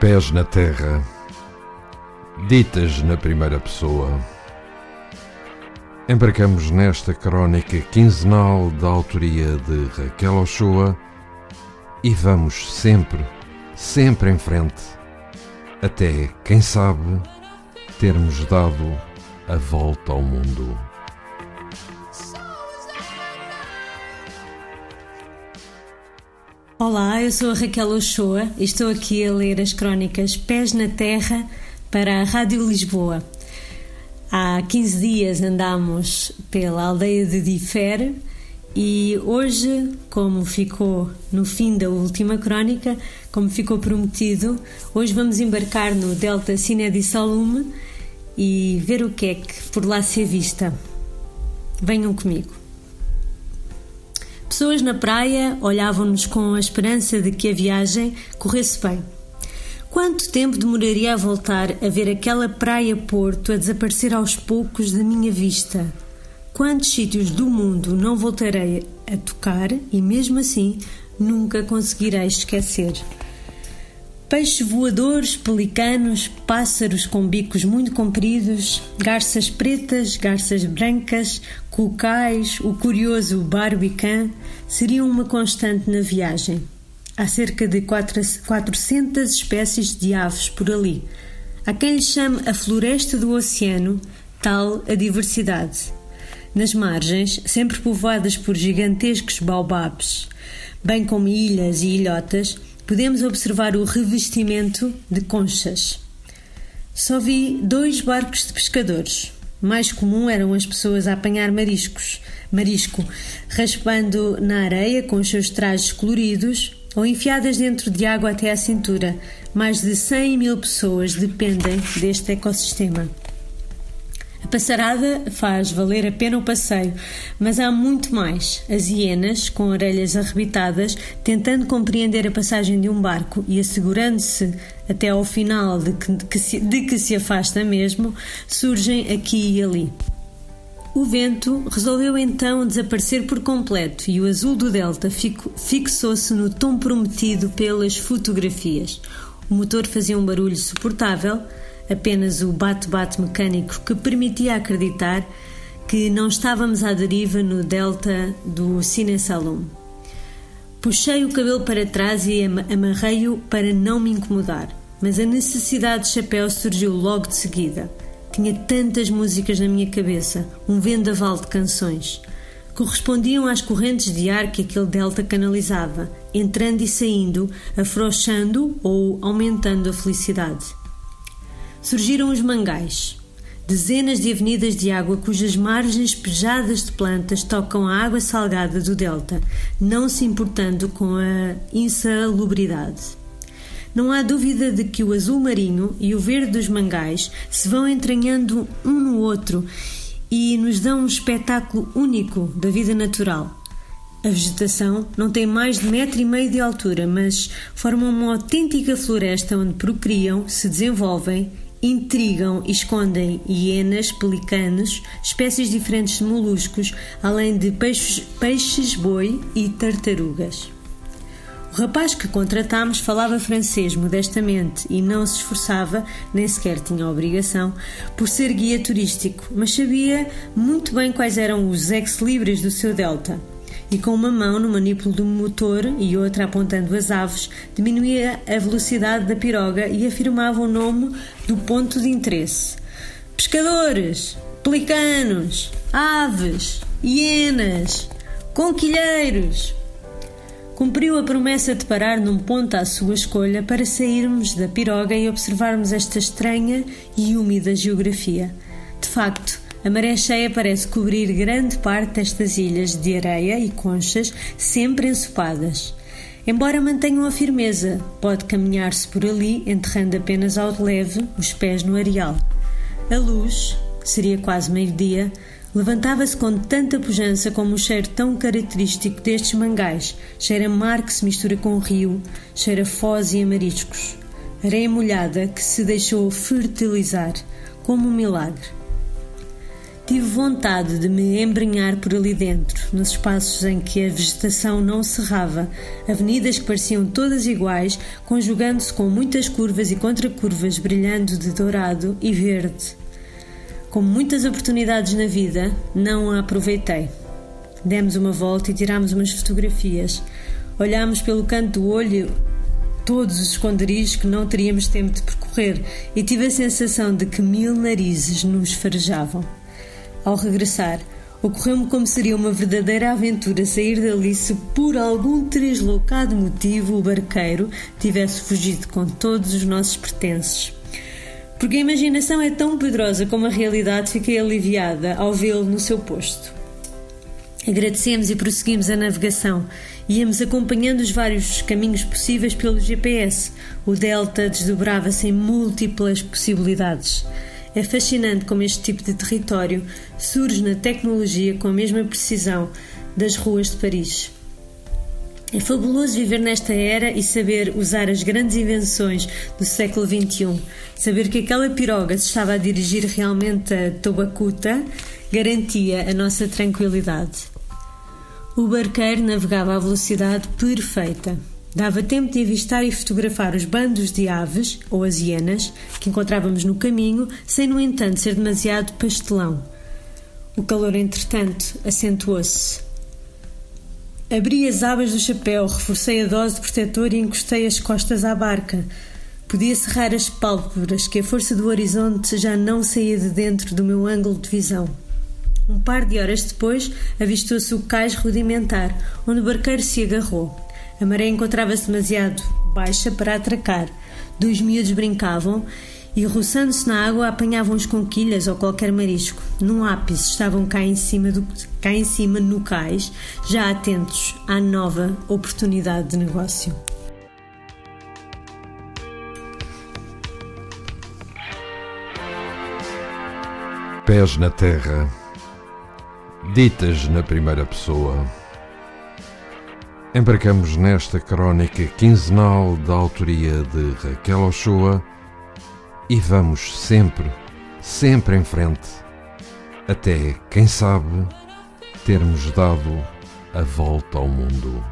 Pés na terra, ditas na primeira pessoa. Embarcamos nesta crónica quinzenal da autoria de Raquel Ochoa e vamos sempre, sempre em frente, até, quem sabe, termos dado a volta ao mundo. Olá, eu sou a Raquel Ochoa e estou aqui a ler as crónicas Pés na Terra para a Rádio Lisboa. Há 15 dias andamos pela aldeia de Difere e hoje, como ficou no fim da última crónica, como ficou prometido, hoje vamos embarcar no Delta Cine de Salume e ver o que é que por lá se avista. Venham comigo. Pessoas na praia olhavam-nos com a esperança de que a viagem corresse bem. Quanto tempo demoraria a voltar a ver aquela praia-porto a desaparecer aos poucos da minha vista? Quantos sítios do mundo não voltarei a tocar e, mesmo assim, nunca conseguirei esquecer? Peixes voadores, pelicanos, pássaros com bicos muito compridos, garças pretas, garças brancas, cocais, o curioso barbicã seriam uma constante na viagem. Há cerca de 400 espécies de aves por ali. Há quem lhe chame a floresta do oceano, tal a diversidade. Nas margens, sempre povoadas por gigantescos baobabs, bem como ilhas e ilhotas, podemos observar o revestimento de conchas. Só vi dois barcos de pescadores. Mais comum eram as pessoas a apanhar mariscos, marisco, raspando na areia com os seus trajes coloridos ou enfiadas dentro de água até à cintura. Mais de 100 mil pessoas dependem deste ecossistema. A passarada faz valer a pena o passeio, mas há muito mais. As hienas, com orelhas arrebitadas, tentando compreender a passagem de um barco e assegurando-se até ao final de que, de que, se, de que se afasta mesmo, surgem aqui e ali. O vento resolveu então desaparecer por completo e o azul do delta fixou-se no tom prometido pelas fotografias. O motor fazia um barulho suportável, apenas o bate-bate mecânico que permitia acreditar que não estávamos à deriva no delta do Cine Salom. Puxei o cabelo para trás e amarrei-o para não me incomodar, mas a necessidade de chapéu surgiu logo de seguida. Tinha tantas músicas na minha cabeça, um vendaval de canções. Correspondiam às correntes de ar que aquele delta canalizava, entrando e saindo, afrouxando ou aumentando a felicidade surgiram os mangais. Dezenas de avenidas de água cujas margens pejadas de plantas tocam a água salgada do delta, não se importando com a insalubridade. Não há dúvida de que o azul marinho e o verde dos mangais se vão entranhando um no outro e nos dão um espetáculo único da vida natural. A vegetação não tem mais de metro e meio de altura, mas forma uma autêntica floresta onde procriam, se desenvolvem intrigam e escondem hienas, pelicanos, espécies diferentes de moluscos, além de peixes, peixes e tartarugas. O rapaz que contratámos falava francês modestamente e não se esforçava, nem sequer tinha obrigação, por ser guia turístico, mas sabia muito bem quais eram os ex-libris do seu delta e com uma mão no manipulo do motor e outra apontando as aves, diminuía a velocidade da piroga e afirmava o nome do ponto de interesse. Pescadores, pelicanos, aves, hienas, conquilheiros. Cumpriu a promessa de parar num ponto à sua escolha para sairmos da piroga e observarmos esta estranha e úmida geografia. De facto, a maré cheia parece cobrir grande parte destas ilhas de areia e conchas, sempre ensopadas. Embora mantenham a firmeza, pode caminhar-se por ali, enterrando apenas ao leve os pés no areal. A luz, seria quase meio-dia, levantava-se com tanta pujança como o cheiro tão característico destes mangais, cheira mar que se mistura com o rio, cheira foz e amariscos. Areia molhada que se deixou fertilizar, como um milagre. Tive vontade de me embrenhar por ali dentro, nos espaços em que a vegetação não cerrava, avenidas que pareciam todas iguais, conjugando-se com muitas curvas e contracurvas brilhando de dourado e verde. Como muitas oportunidades na vida, não a aproveitei. Demos uma volta e tirámos umas fotografias. Olhámos pelo canto do olho todos os esconderijos que não teríamos tempo de percorrer e tive a sensação de que mil narizes nos farejavam. Ao regressar, ocorreu-me como seria uma verdadeira aventura sair dali se por algum deslocado motivo o barqueiro tivesse fugido com todos os nossos pertences. Porque a imaginação é tão poderosa como a realidade, fiquei aliviada ao vê-lo no seu posto. Agradecemos e prosseguimos a navegação. Íamos acompanhando os vários caminhos possíveis pelo GPS. O delta desdobrava-se em múltiplas possibilidades. É fascinante como este tipo de território surge na tecnologia com a mesma precisão das ruas de Paris. É fabuloso viver nesta era e saber usar as grandes invenções do século XXI. Saber que aquela piroga se estava a dirigir realmente a Tobacuta garantia a nossa tranquilidade. O barqueiro navegava à velocidade perfeita. Dava tempo de avistar e fotografar os bandos de aves, ou as hienas, que encontrávamos no caminho, sem, no entanto, ser demasiado pastelão. O calor, entretanto, acentuou-se. Abri as abas do chapéu, reforcei a dose de protetor e encostei as costas à barca. Podia cerrar as pálpebras que a força do horizonte já não saía de dentro do meu ângulo de visão. Um par de horas depois, avistou-se o cais rudimentar, onde o barqueiro se agarrou. A maré encontrava-se demasiado baixa para atracar. Dois miúdos brincavam e, roçando-se na água, apanhavam as conquilhas ou qualquer marisco. Num ápice estavam cá em cima, do, cá em cima no cais, já atentos à nova oportunidade de negócio. Pés na terra ditas na primeira pessoa. Embarcamos nesta crónica quinzenal da autoria de Raquel Ochoa e vamos sempre, sempre em frente, até, quem sabe, termos dado a volta ao mundo.